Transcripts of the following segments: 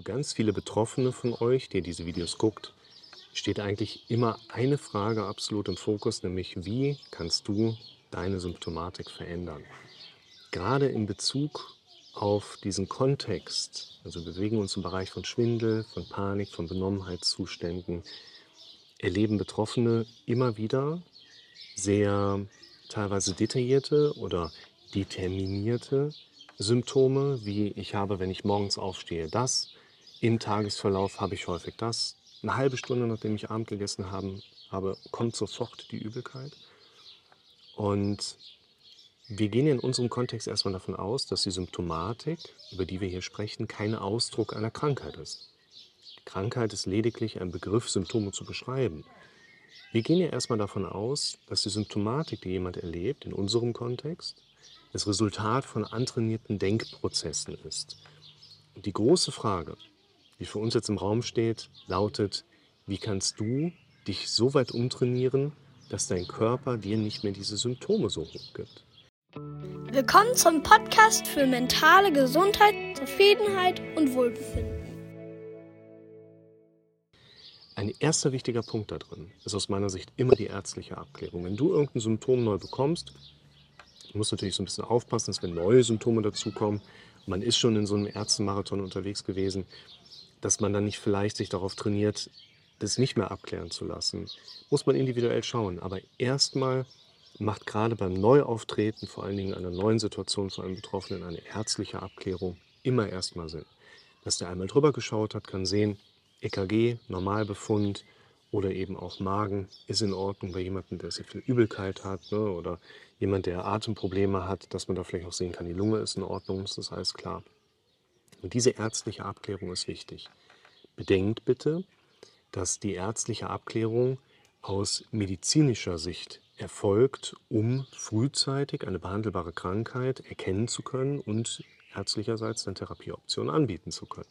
Für ganz viele Betroffene von euch, die diese Videos guckt, steht eigentlich immer eine Frage absolut im Fokus, nämlich wie kannst du deine Symptomatik verändern? Gerade in Bezug auf diesen Kontext, also wir bewegen uns im Bereich von Schwindel, von Panik, von Benommenheitszuständen, erleben Betroffene immer wieder sehr teilweise detaillierte oder determinierte Symptome, wie ich habe, wenn ich morgens aufstehe, das, im Tagesverlauf habe ich häufig das, eine halbe Stunde nachdem ich Abend gegessen haben, habe, kommt sofort die Übelkeit. Und wir gehen in unserem Kontext erstmal davon aus, dass die Symptomatik, über die wir hier sprechen, kein Ausdruck einer Krankheit ist. Die Krankheit ist lediglich ein Begriff, Symptome zu beschreiben. Wir gehen ja erstmal davon aus, dass die Symptomatik, die jemand erlebt, in unserem Kontext, das Resultat von antrainierten Denkprozessen ist. Und die große Frage, die für uns jetzt im Raum steht, lautet, wie kannst du dich so weit umtrainieren, dass dein Körper dir nicht mehr diese Symptome so hoch gibt? Willkommen zum Podcast für mentale Gesundheit, Zufriedenheit und Wohlbefinden. Ein erster wichtiger Punkt da drin ist aus meiner Sicht immer die ärztliche Abklärung. Wenn du irgendein Symptom neu bekommst, musst du natürlich so ein bisschen aufpassen, dass wenn neue Symptome dazukommen, man ist schon in so einem Ärztemarathon unterwegs gewesen, dass man dann nicht vielleicht sich darauf trainiert, das nicht mehr abklären zu lassen. Muss man individuell schauen. Aber erstmal macht gerade beim Neuauftreten, vor allen Dingen einer neuen Situation für einen Betroffenen, eine ärztliche Abklärung immer erstmal Sinn. Dass der einmal drüber geschaut hat, kann sehen, EKG, Normalbefund oder eben auch Magen ist in Ordnung bei jemandem, der sehr viel Übelkeit hat ne, oder jemand, der Atemprobleme hat, dass man da vielleicht auch sehen kann, die Lunge ist in Ordnung, ist das alles klar. Und diese ärztliche Abklärung ist wichtig. Bedenkt bitte, dass die ärztliche Abklärung aus medizinischer Sicht erfolgt, um frühzeitig eine behandelbare Krankheit erkennen zu können und ärztlicherseits dann Therapieoptionen anbieten zu können.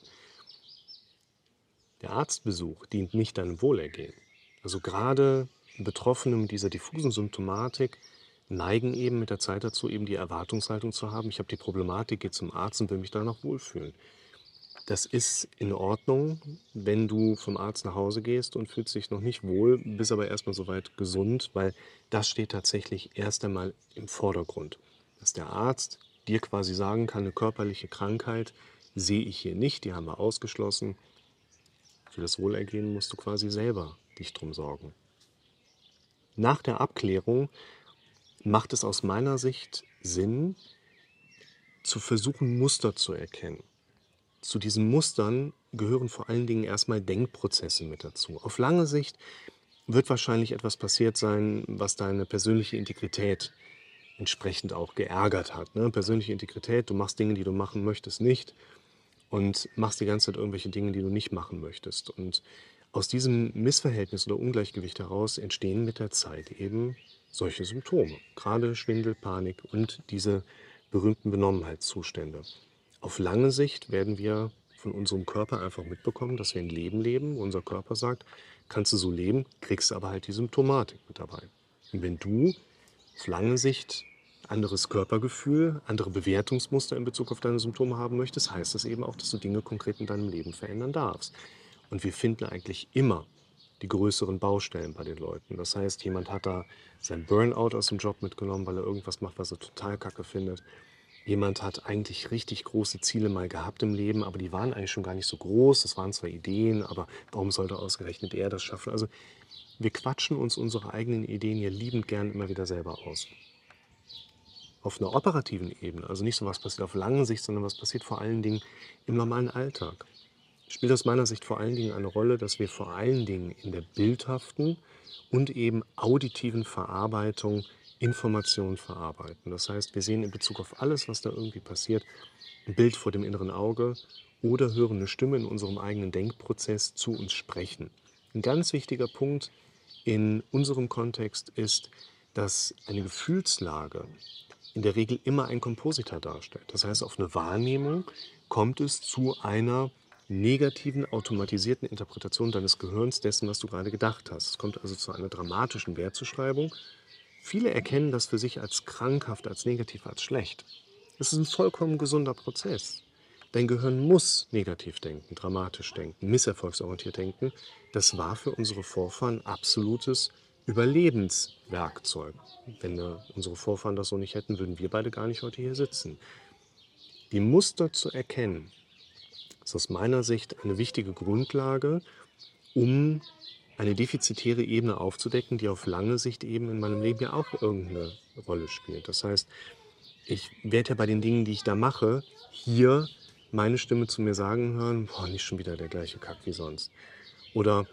Der Arztbesuch dient nicht deinem Wohlergehen. Also gerade Betroffene mit dieser diffusen Symptomatik neigen eben mit der Zeit dazu, eben die Erwartungshaltung zu haben, ich habe die Problematik, gehe zum Arzt und will mich danach wohlfühlen. Das ist in Ordnung, wenn du vom Arzt nach Hause gehst und fühlst dich noch nicht wohl, bist aber erstmal soweit gesund, weil das steht tatsächlich erst einmal im Vordergrund. Dass der Arzt dir quasi sagen kann, eine körperliche Krankheit sehe ich hier nicht, die haben wir ausgeschlossen. Für das Wohlergehen musst du quasi selber dich drum sorgen. Nach der Abklärung macht es aus meiner Sicht Sinn, zu versuchen, Muster zu erkennen. Zu diesen Mustern gehören vor allen Dingen erstmal Denkprozesse mit dazu. Auf lange Sicht wird wahrscheinlich etwas passiert sein, was deine persönliche Integrität entsprechend auch geärgert hat. Ne? Persönliche Integrität, du machst Dinge, die du machen möchtest, nicht und machst die ganze Zeit irgendwelche Dinge, die du nicht machen möchtest. Und aus diesem Missverhältnis oder Ungleichgewicht heraus entstehen mit der Zeit eben solche Symptome, gerade Schwindel, Panik und diese berühmten Benommenheitszustände. Auf lange Sicht werden wir von unserem Körper einfach mitbekommen, dass wir ein Leben leben. Unser Körper sagt, kannst du so leben, kriegst aber halt die Symptomatik mit dabei. Und wenn du auf lange Sicht anderes Körpergefühl, andere Bewertungsmuster in Bezug auf deine Symptome haben möchtest, heißt das eben auch, dass du Dinge konkret in deinem Leben verändern darfst. Und wir finden eigentlich immer die größeren Baustellen bei den Leuten. Das heißt, jemand hat da sein Burnout aus dem Job mitgenommen, weil er irgendwas macht, was er total kacke findet. Jemand hat eigentlich richtig große Ziele mal gehabt im Leben, aber die waren eigentlich schon gar nicht so groß. Das waren zwar Ideen, aber warum sollte ausgerechnet er das schaffen? Also wir quatschen uns unsere eigenen Ideen ja liebend gern immer wieder selber aus. Auf einer operativen Ebene, also nicht so was passiert auf lange Sicht, sondern was passiert vor allen Dingen im normalen Alltag spielt aus meiner Sicht vor allen Dingen eine Rolle, dass wir vor allen Dingen in der bildhaften und eben auditiven Verarbeitung Informationen verarbeiten. Das heißt, wir sehen in Bezug auf alles, was da irgendwie passiert, ein Bild vor dem inneren Auge oder hören eine Stimme in unserem eigenen Denkprozess zu uns sprechen. Ein ganz wichtiger Punkt in unserem Kontext ist, dass eine Gefühlslage in der Regel immer ein Kompositor darstellt. Das heißt, auf eine Wahrnehmung kommt es zu einer negativen, automatisierten Interpretation deines Gehirns dessen, was du gerade gedacht hast. Es kommt also zu einer dramatischen Wertzuschreibung. Viele erkennen das für sich als krankhaft, als negativ, als schlecht. Das ist ein vollkommen gesunder Prozess. Dein Gehirn muss negativ denken, dramatisch denken, misserfolgsorientiert denken. Das war für unsere Vorfahren absolutes Überlebenswerkzeug. Wenn unsere Vorfahren das so nicht hätten, würden wir beide gar nicht heute hier sitzen. Die Muster zu erkennen, ist aus meiner Sicht eine wichtige Grundlage, um eine defizitäre Ebene aufzudecken, die auf lange Sicht eben in meinem Leben ja auch irgendeine Rolle spielt. Das heißt, ich werde ja bei den Dingen, die ich da mache, hier meine Stimme zu mir sagen hören, boah, nicht schon wieder der gleiche Kack wie sonst. Oder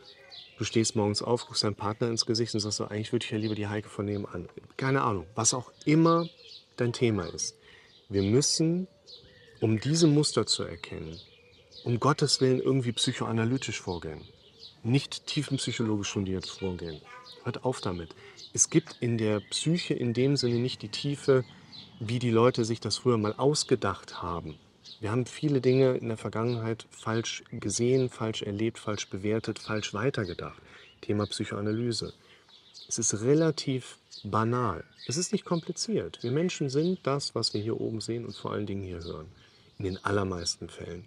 du stehst morgens auf, guckst deinem Partner ins Gesicht und sagst so, eigentlich würde ich ja lieber die Heike von nebenan. Keine Ahnung, was auch immer dein Thema ist. Wir müssen, um diese Muster zu erkennen, um Gottes Willen irgendwie psychoanalytisch vorgehen. Nicht tiefenpsychologisch fundiert vorgehen. Hört auf damit. Es gibt in der Psyche in dem Sinne nicht die Tiefe, wie die Leute sich das früher mal ausgedacht haben. Wir haben viele Dinge in der Vergangenheit falsch gesehen, falsch erlebt, falsch bewertet, falsch weitergedacht. Thema Psychoanalyse. Es ist relativ banal. Es ist nicht kompliziert. Wir Menschen sind das, was wir hier oben sehen und vor allen Dingen hier hören. In den allermeisten Fällen.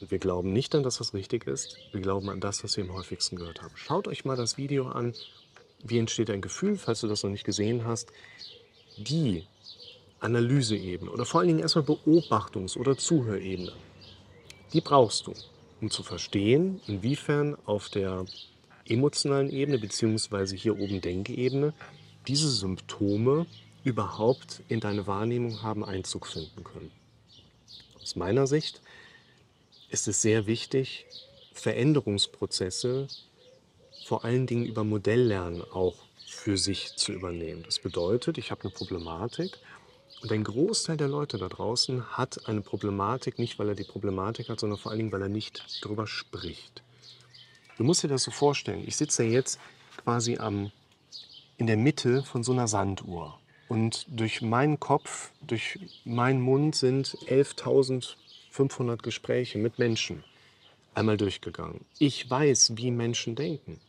Wir glauben nicht an das, was richtig ist. Wir glauben an das, was wir am häufigsten gehört haben. Schaut euch mal das Video an. Wie entsteht ein Gefühl, falls du das noch nicht gesehen hast? Die Analyseebene oder vor allen Dingen erstmal Beobachtungs- oder Zuhörebene. Die brauchst du, um zu verstehen, inwiefern auf der emotionalen Ebene beziehungsweise hier oben Denkebene diese Symptome überhaupt in deine Wahrnehmung haben Einzug finden können. Aus meiner Sicht ist es sehr wichtig, Veränderungsprozesse vor allen Dingen über Modelllernen auch für sich zu übernehmen. Das bedeutet, ich habe eine Problematik und ein Großteil der Leute da draußen hat eine Problematik, nicht weil er die Problematik hat, sondern vor allen Dingen, weil er nicht darüber spricht. Du musst dir das so vorstellen. Ich sitze ja jetzt quasi am, in der Mitte von so einer Sanduhr. Und durch meinen Kopf, durch meinen Mund sind 11.500 Gespräche mit Menschen einmal durchgegangen. Ich weiß, wie Menschen denken.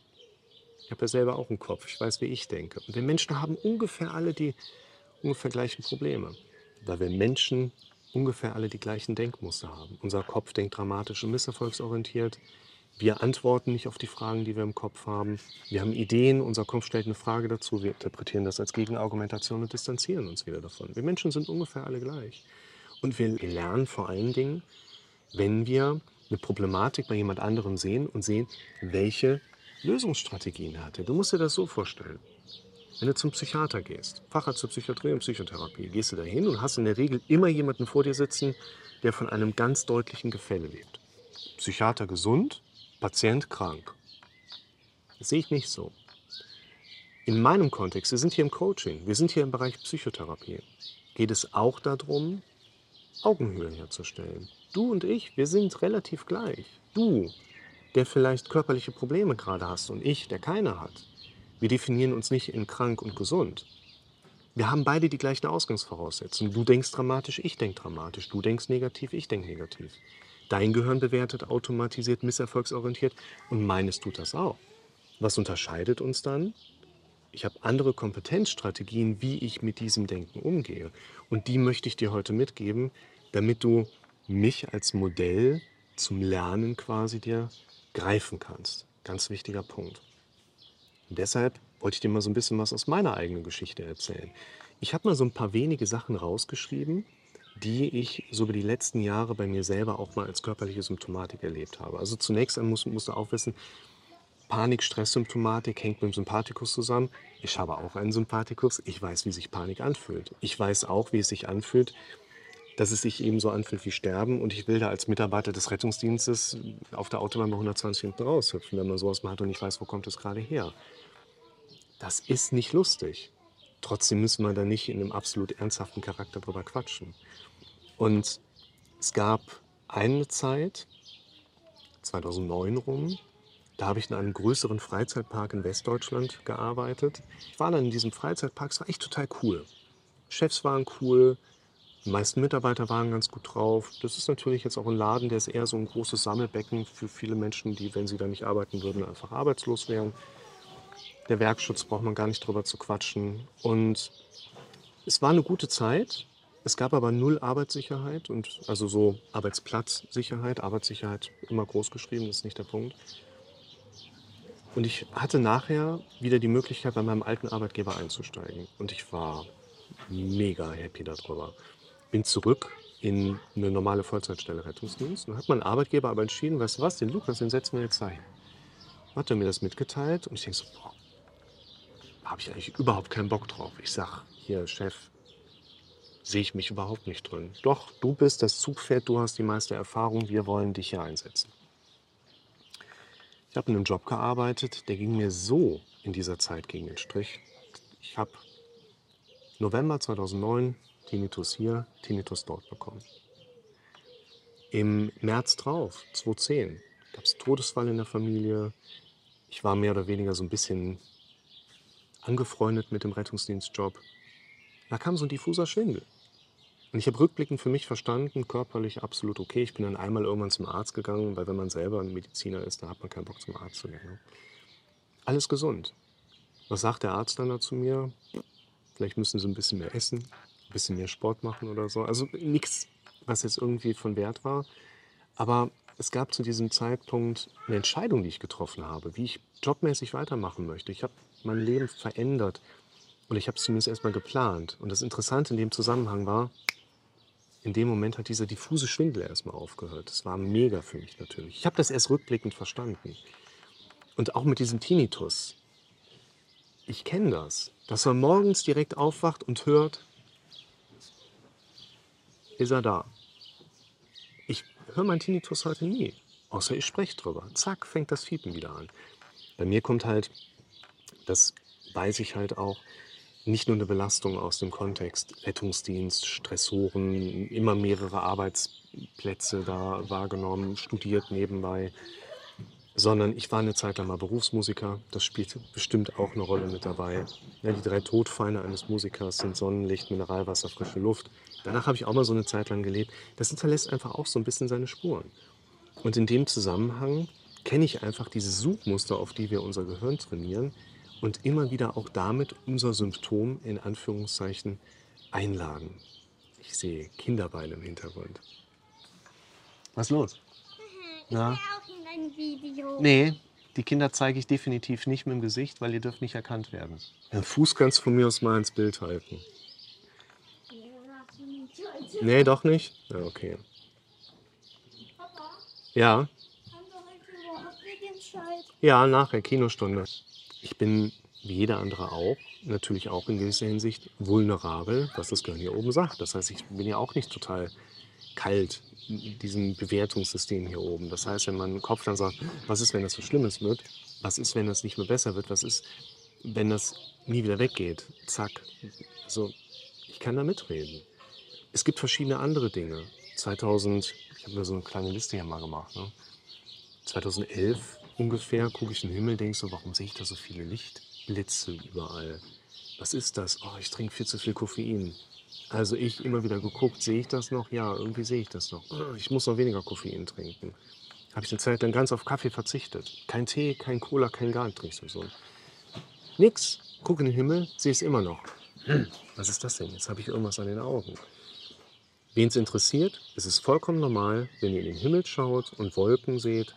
Ich habe ja selber auch einen Kopf. Ich weiß, wie ich denke. Und wir Menschen haben ungefähr alle die ungefähr gleichen Probleme, weil wir Menschen ungefähr alle die gleichen Denkmuster haben. Unser Kopf denkt dramatisch und misserfolgsorientiert. Wir antworten nicht auf die Fragen, die wir im Kopf haben. Wir haben Ideen, unser Kopf stellt eine Frage dazu, wir interpretieren das als Gegenargumentation und distanzieren uns wieder davon. Wir Menschen sind ungefähr alle gleich. Und wir lernen vor allen Dingen, wenn wir eine Problematik bei jemand anderem sehen und sehen, welche Lösungsstrategien er hatte. Du musst dir das so vorstellen. Wenn du zum Psychiater gehst, Facharzt für Psychiatrie und Psychotherapie, gehst du da hin und hast in der Regel immer jemanden vor dir sitzen, der von einem ganz deutlichen Gefälle lebt. Psychiater gesund, Patient krank. Das sehe ich nicht so. In meinem Kontext, wir sind hier im Coaching, wir sind hier im Bereich Psychotherapie, geht es auch darum, Augenhöhe herzustellen. Du und ich, wir sind relativ gleich. Du, der vielleicht körperliche Probleme gerade hast und ich, der keine hat. Wir definieren uns nicht in krank und gesund. Wir haben beide die gleichen Ausgangsvoraussetzungen. Du denkst dramatisch, ich denke dramatisch. Du denkst negativ, ich denke negativ. Dein Gehirn bewertet automatisiert, misserfolgsorientiert und meines tut das auch. Was unterscheidet uns dann? Ich habe andere Kompetenzstrategien, wie ich mit diesem Denken umgehe. Und die möchte ich dir heute mitgeben, damit du mich als Modell zum Lernen quasi dir greifen kannst. Ganz wichtiger Punkt. Und deshalb wollte ich dir mal so ein bisschen was aus meiner eigenen Geschichte erzählen. Ich habe mal so ein paar wenige Sachen rausgeschrieben, die ich so über die letzten Jahre bei mir selber auch mal als körperliche Symptomatik erlebt habe. Also zunächst musst, musst du auch wissen, Panik, Stresssymptomatik hängt mit dem Sympathikus zusammen. Ich habe auch einen Sympathikus. Ich weiß, wie sich Panik anfühlt. Ich weiß auch, wie es sich anfühlt, dass es sich eben so anfühlt wie Sterben. Und ich will da als Mitarbeiter des Rettungsdienstes auf der Autobahn bei 120 hinten raushüpfen, wenn man sowas mal hat und ich weiß, wo kommt es gerade her. Das ist nicht lustig. Trotzdem müssen wir da nicht in einem absolut ernsthaften Charakter drüber quatschen. Und es gab eine Zeit, 2009 rum, da habe ich in einem größeren Freizeitpark in Westdeutschland gearbeitet. Ich war dann in diesem Freizeitpark, es war echt total cool. Chefs waren cool, die meisten Mitarbeiter waren ganz gut drauf. Das ist natürlich jetzt auch ein Laden, der ist eher so ein großes Sammelbecken für viele Menschen, die, wenn sie da nicht arbeiten würden, einfach arbeitslos wären. Der Werkschutz braucht man gar nicht drüber zu quatschen. Und es war eine gute Zeit, Es gab aber null Arbeitssicherheit und also so Arbeitsplatzsicherheit, Arbeitssicherheit immer groß geschrieben, das ist nicht der Punkt. Und ich hatte nachher wieder die Möglichkeit, bei meinem alten Arbeitgeber einzusteigen. Und ich war mega happy darüber. Bin zurück in eine normale Vollzeitstelle Rettungsdienst. Und hat mein Arbeitgeber aber entschieden, weißt du was, den Lukas, den setzen wir jetzt dahin. Hat er mir das mitgeteilt und ich denke so, boah, habe ich eigentlich überhaupt keinen Bock drauf. Ich sag, hier, Chef, sehe ich mich überhaupt nicht drin. Doch, du bist das Zugpferd, du hast die meiste Erfahrung, wir wollen dich hier einsetzen. Ich habe in einem Job gearbeitet, der ging mir so in dieser Zeit gegen den Strich. Ich habe November 2009 Tinnitus hier, Tinnitus dort bekommen. Im März drauf, 2010, gab es Todesfall in der Familie. Ich war mehr oder weniger so ein bisschen angefreundet mit dem Rettungsdienstjob. Da kam so ein diffuser Schwindel. Und ich habe rückblickend für mich verstanden, körperlich absolut okay. Ich bin dann einmal irgendwann zum Arzt gegangen, weil wenn man selber ein Mediziner ist, da hat man keinen Bock zum Arzt zu gehen. Ne? Alles gesund. Was sagt der Arzt dann dazu mir? Vielleicht müssen sie ein bisschen mehr essen, ein bisschen mehr Sport machen oder so. Also nichts, was jetzt irgendwie von Wert war. Aber es gab zu diesem Zeitpunkt eine Entscheidung, die ich getroffen habe, wie ich jobmäßig weitermachen möchte. Ich habe mein Leben verändert und ich habe es zumindest erstmal geplant. Und das Interessante in dem Zusammenhang war, in dem Moment hat dieser diffuse Schwindel erstmal aufgehört. Das war mega für mich natürlich. Ich habe das erst rückblickend verstanden. Und auch mit diesem Tinnitus. Ich kenne das, dass man morgens direkt aufwacht und hört, ist er da. Ich höre meinen Tinnitus heute nie, außer ich spreche drüber. Zack, fängt das Fiepen wieder an. Bei mir kommt halt, das weiß ich halt auch, nicht nur eine Belastung aus dem Kontext Rettungsdienst, Stressoren, immer mehrere Arbeitsplätze da wahrgenommen, studiert nebenbei, sondern ich war eine Zeit lang mal Berufsmusiker. Das spielt bestimmt auch eine Rolle mit dabei. Ja, die drei Todfeinde eines Musikers sind Sonnenlicht, Mineralwasser, frische Luft. Danach habe ich auch mal so eine Zeit lang gelebt. Das hinterlässt einfach auch so ein bisschen seine Spuren. Und in dem Zusammenhang kenne ich einfach diese Suchmuster, auf die wir unser Gehirn trainieren und immer wieder auch damit unser Symptom in Anführungszeichen einladen. Ich sehe Kinderbeine im Hintergrund. Was ist los? Ich Na? will auch in ein Video. Nee, die Kinder zeige ich definitiv nicht mit dem Gesicht, weil ihr dürft nicht erkannt werden. Den Fuß kannst du von mir aus mal ins Bild halten. Nee, doch nicht? Ja, okay. Papa, Ja, haben wir heute überhaupt Medienscheid? ja, nachher Kinostunde. Ich bin wie jeder andere auch, natürlich auch in gewisser Hinsicht vulnerabel, was das Gehirn hier oben sagt. Das heißt, ich bin ja auch nicht total kalt diesem Bewertungssystem hier oben. Das heißt, wenn mein Kopf dann sagt, was ist, wenn das so Schlimmes wird? Was ist, wenn das nicht mehr besser wird? Was ist, wenn das nie wieder weggeht? Zack. Also, ich kann da mitreden. Es gibt verschiedene andere Dinge. 2000, ich habe mir so eine kleine Liste hier mal gemacht. Ne? 2011 ungefähr gucke ich in den Himmel, denke so, warum sehe ich da so viele Lichtblitze überall? Was ist das? Oh, ich trinke viel zu viel Koffein. Also ich immer wieder geguckt, sehe ich das noch? Ja, irgendwie sehe ich das noch. Oh, Ich muss noch weniger Koffein trinken. Habe ich eine Zeit lang ganz auf Kaffee verzichtet. Kein Tee, kein Cola, kein gar nichts so. Nix. Gucke in den Himmel, sehe es immer noch. Hm, was ist das denn? Jetzt habe ich irgendwas an den Augen. Wen es interessiert, es ist vollkommen normal, wenn ihr in den Himmel schaut und Wolken seht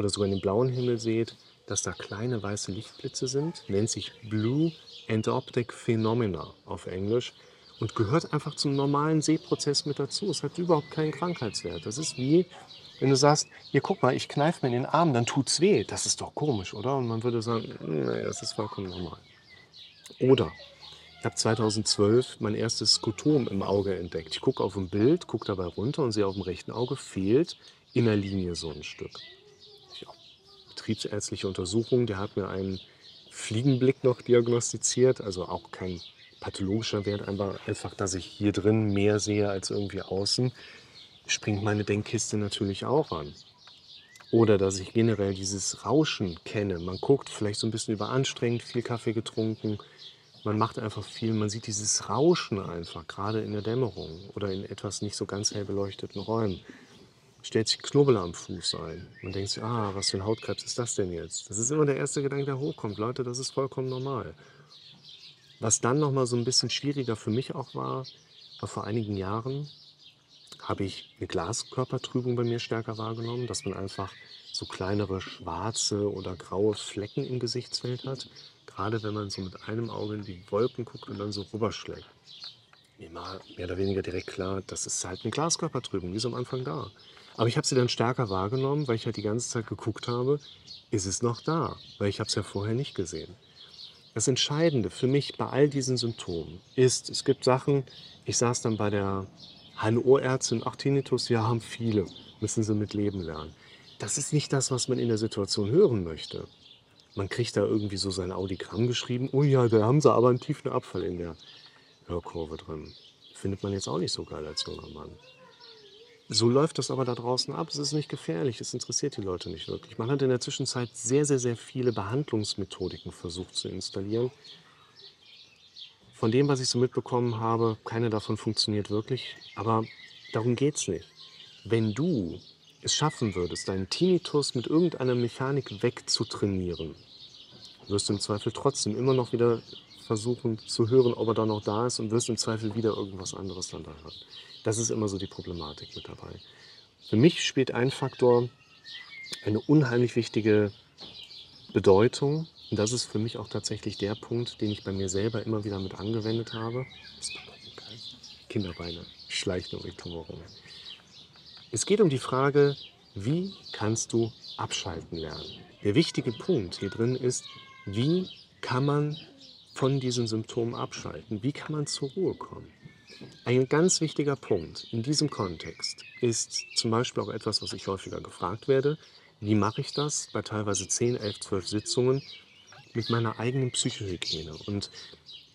oder sogar in den blauen Himmel seht, dass da kleine weiße Lichtblitze sind. Nennt sich Blue Endoptic Phenomena auf Englisch und gehört einfach zum normalen Sehprozess mit dazu. Es hat überhaupt keinen Krankheitswert. Das ist wie, wenn du sagst, hier guck mal, ich kneife mir in den Arm, dann tut's weh. Das ist doch komisch, oder? Und man würde sagen, nee, das ist vollkommen normal. Oder ich habe 2012 mein erstes Skotom im Auge entdeckt. Ich gucke auf ein Bild, gucke dabei runter und sehe auf dem rechten Auge fehlt in der Linie so ein Stück. Betriebsärztliche Untersuchung, der hat mir einen Fliegenblick noch diagnostiziert, also auch kein pathologischer Wert, einfach, dass ich hier drin mehr sehe als irgendwie außen, springt meine Denkkiste natürlich auch an. Oder dass ich generell dieses Rauschen kenne. Man guckt vielleicht so ein bisschen überanstrengend, viel Kaffee getrunken, man macht einfach viel, man sieht dieses Rauschen einfach, gerade in der Dämmerung oder in etwas nicht so ganz hell beleuchteten Räumen. Stellt sich Knubbel am Fuß ein. Man denkt sich, ah, was für ein Hautkrebs ist das denn jetzt? Das ist immer der erste Gedanke, der hochkommt. Leute, das ist vollkommen normal. Was dann nochmal so ein bisschen schwieriger für mich auch war, Aber vor einigen Jahren habe ich eine Glaskörpertrübung bei mir stärker wahrgenommen, dass man einfach so kleinere schwarze oder graue Flecken im Gesichtsfeld hat. Gerade wenn man so mit einem Auge in die Wolken guckt und dann so rüberschlägt. Mir war mehr oder weniger direkt klar, das ist halt eine Glaskörpertrübung, die ist am Anfang da. Aber ich habe sie dann stärker wahrgenommen, weil ich halt die ganze Zeit geguckt habe, ist es noch da? Weil ich habe es ja vorher nicht gesehen. Das Entscheidende für mich bei all diesen Symptomen ist, es gibt Sachen, ich saß dann bei der HNO-Ärztin, ach Tinnitus, ja, haben viele, müssen sie mit leben lernen. Das ist nicht das, was man in der Situation hören möchte. Man kriegt da irgendwie so sein Audiogramm geschrieben, oh ja, da haben sie aber einen tiefen Abfall in der Hörkurve drin. Findet man jetzt auch nicht so geil als junger Mann. So läuft das aber da draußen ab. Es ist nicht gefährlich, es interessiert die Leute nicht wirklich. Man hat in der Zwischenzeit sehr, sehr, sehr viele Behandlungsmethodiken versucht zu installieren. Von dem, was ich so mitbekommen habe, keine davon funktioniert wirklich. Aber darum geht es nicht. Wenn du es schaffen würdest, deinen Tinnitus mit irgendeiner Mechanik wegzutrainieren, wirst du im Zweifel trotzdem immer noch wieder versuchen zu hören, ob er da noch da ist und wirst im Zweifel wieder irgendwas anderes dann da hören. Das ist immer so die Problematik mit dabei. Für mich spielt ein Faktor eine unheimlich wichtige Bedeutung. Und das ist für mich auch tatsächlich der Punkt, den ich bei mir selber immer wieder mit angewendet habe. Kinderbeine schleichen die rum. Es geht um die Frage, wie kannst du abschalten lernen? Der wichtige Punkt hier drin ist, wie kann man von diesen Symptomen abschalten? Wie kann man zur Ruhe kommen? Ein ganz wichtiger Punkt in diesem Kontext ist zum Beispiel auch etwas, was ich häufiger gefragt werde. Wie mache ich das bei teilweise 10, 11, 12 Sitzungen mit meiner eigenen Psychohygiene? Und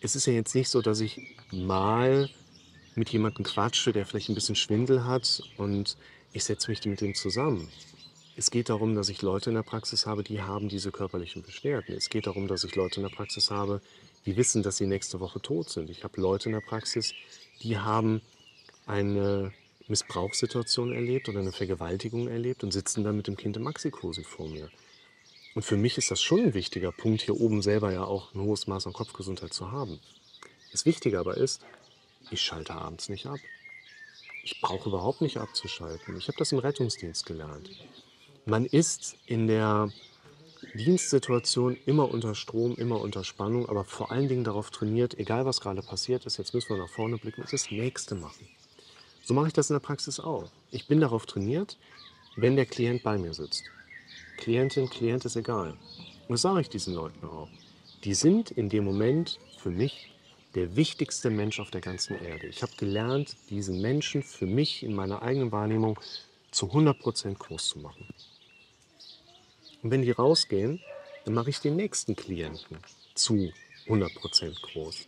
es ist ja jetzt nicht so, dass ich mal mit jemandem quatsche, der vielleicht ein bisschen Schwindel hat und ich setze mich mit dem zusammen. Es geht darum, dass ich Leute in der Praxis habe, die haben diese körperlichen Beschwerden. Es geht darum, dass ich Leute in der Praxis habe, die wissen, dass sie nächste Woche tot sind. Ich habe Leute in der Praxis, die haben eine Missbrauchssituation erlebt oder eine Vergewaltigung erlebt und sitzen dann mit dem Kind im Maxikosi vor mir. Und für mich ist das schon ein wichtiger Punkt, hier oben selber ja auch ein hohes Maß an Kopfgesundheit zu haben. Das Wichtige aber ist, ich schalte abends nicht ab. Ich brauche überhaupt nicht abzuschalten. Ich habe das im Rettungsdienst gelernt. Man ist in der Dienstsituation immer unter Strom, immer unter Spannung, aber vor allen Dingen darauf trainiert, egal was gerade passiert ist, jetzt müssen wir nach vorne blicken und das nächste machen. So mache ich das in der Praxis auch. Ich bin darauf trainiert, wenn der Klient bei mir sitzt. Klientin, Klient ist egal. Und das sage ich diesen Leuten auch. Die sind in dem Moment für mich der wichtigste Mensch auf der ganzen Erde. Ich habe gelernt, diesen Menschen für mich in meiner eigenen Wahrnehmung zu 100% groß zu machen. Und wenn die rausgehen, dann mache ich den nächsten Klienten zu 100% groß.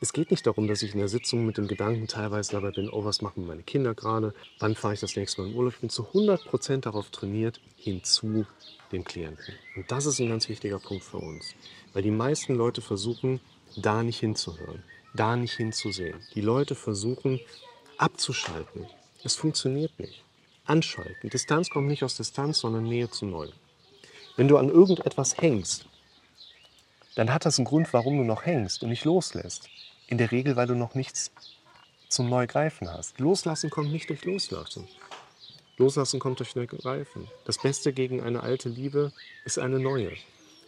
Es geht nicht darum, dass ich in der Sitzung mit dem Gedanken teilweise dabei bin, oh, was machen meine Kinder gerade, wann fahre ich das nächste Mal in Urlaub. Ich bin zu 100% darauf trainiert, hinzu dem Klienten. Und das ist ein ganz wichtiger Punkt für uns, weil die meisten Leute versuchen, da nicht hinzuhören, da nicht hinzusehen. Die Leute versuchen, abzuschalten. Es funktioniert nicht. Anschalten. Distanz kommt nicht aus Distanz, sondern Nähe zu Neu. Wenn du an irgendetwas hängst, dann hat das einen Grund, warum du noch hängst und nicht loslässt. In der Regel, weil du noch nichts zum Neugreifen hast. Loslassen kommt nicht durch Loslassen. Loslassen kommt durch Neugreifen. Das Beste gegen eine alte Liebe ist eine neue.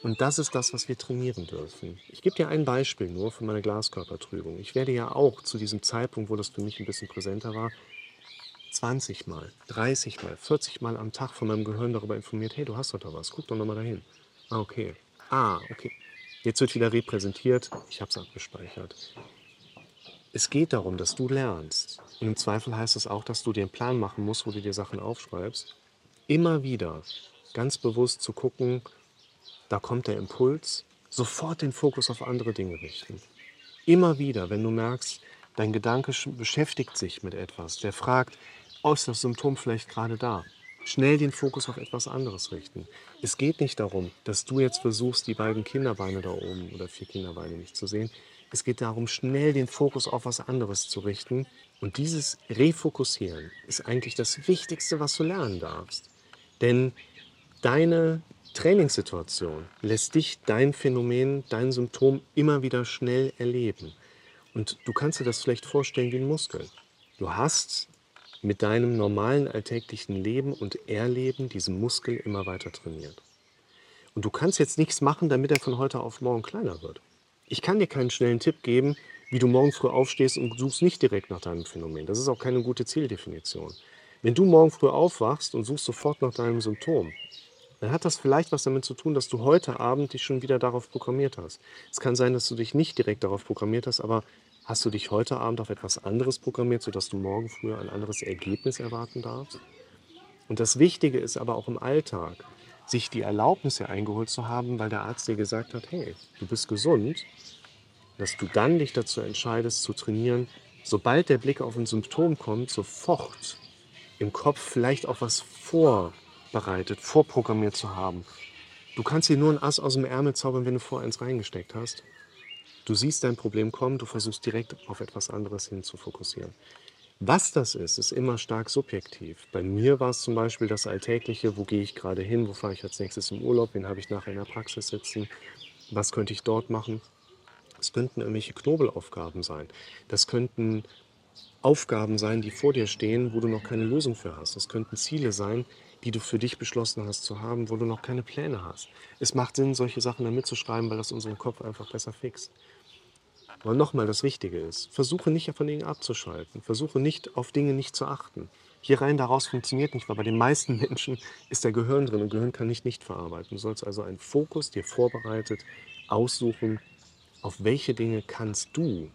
Und das ist das, was wir trainieren dürfen. Ich gebe dir ein Beispiel nur von meiner Glaskörpertrübung. Ich werde ja auch zu diesem Zeitpunkt, wo das für mich ein bisschen präsenter war, 20 Mal, 30 Mal, 40 Mal am Tag von meinem Gehirn darüber informiert, hey, du hast doch da was, guck doch nochmal dahin. Ah, okay. Ah, okay. Jetzt wird wieder repräsentiert, ich habe es abgespeichert. Es geht darum, dass du lernst. Und im Zweifel heißt es auch, dass du dir einen Plan machen musst, wo du dir Sachen aufschreibst. Immer wieder ganz bewusst zu gucken, da kommt der Impuls, sofort den Fokus auf andere Dinge richten. Immer wieder, wenn du merkst, dein Gedanke beschäftigt sich mit etwas, der fragt, ist das Symptom vielleicht gerade da? Schnell den Fokus auf etwas anderes richten. Es geht nicht darum, dass du jetzt versuchst, die beiden Kinderbeine da oben oder vier Kinderbeine nicht zu sehen. Es geht darum, schnell den Fokus auf was anderes zu richten. Und dieses Refokussieren ist eigentlich das Wichtigste, was du lernen darfst. Denn deine Trainingssituation lässt dich dein Phänomen, dein Symptom immer wieder schnell erleben. Und du kannst dir das vielleicht vorstellen wie ein Muskel. Du hast mit deinem normalen alltäglichen Leben und Erleben diesen Muskel immer weiter trainiert. Und du kannst jetzt nichts machen, damit er von heute auf morgen kleiner wird. Ich kann dir keinen schnellen Tipp geben, wie du morgen früh aufstehst und suchst nicht direkt nach deinem Phänomen. Das ist auch keine gute Zieldefinition. Wenn du morgen früh aufwachst und suchst sofort nach deinem Symptom, dann hat das vielleicht was damit zu tun, dass du heute Abend dich schon wieder darauf programmiert hast. Es kann sein, dass du dich nicht direkt darauf programmiert hast, aber hast du dich heute Abend auf etwas anderes programmiert, sodass du morgen früh ein anderes Ergebnis erwarten darfst? Und das Wichtige ist aber auch im Alltag, sich die Erlaubnis eingeholt zu haben, weil der Arzt dir gesagt hat, hey, du bist gesund, dass du dann dich dazu entscheidest zu trainieren, sobald der Blick auf ein Symptom kommt, sofort im Kopf vielleicht auch was vorbereitet, vorprogrammiert zu haben. Du kannst dir nur ein Ass aus dem Ärmel zaubern, wenn du vor eins reingesteckt hast. Du siehst dein Problem kommen, du versuchst direkt auf etwas anderes hin zu fokussieren. Was das ist, ist immer stark subjektiv. Bei mir war es zum Beispiel das Alltägliche, wo gehe ich gerade hin, wo fahre ich als nächstes im Urlaub, wen habe ich nachher in der Praxis sitzen, was könnte ich dort machen. Es könnten irgendwelche Knobelaufgaben sein. Das könnten Aufgaben sein, die vor dir stehen, wo du noch keine Lösung für hast. Das könnten Ziele sein, die du für dich beschlossen hast zu haben, wo du noch keine Pläne hast. Es macht Sinn, solche Sachen da mitzuschreiben, weil das unseren Kopf einfach besser fixt. Aber nochmal, das Wichtige ist, versuche nicht von Dingen abzuschalten. Versuche nicht auf Dinge nicht zu achten. Hier rein daraus funktioniert nicht, weil bei den meisten Menschen ist der Gehirn drin und Gehirn kann nicht nicht verarbeiten. Du sollst also einen Fokus dir vorbereitet aussuchen, auf welche Dinge kannst du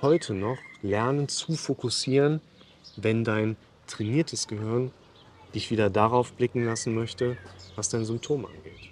heute noch lernen zu fokussieren, wenn dein trainiertes Gehirn dich wieder darauf blicken lassen möchte, was dein Symptom angeht.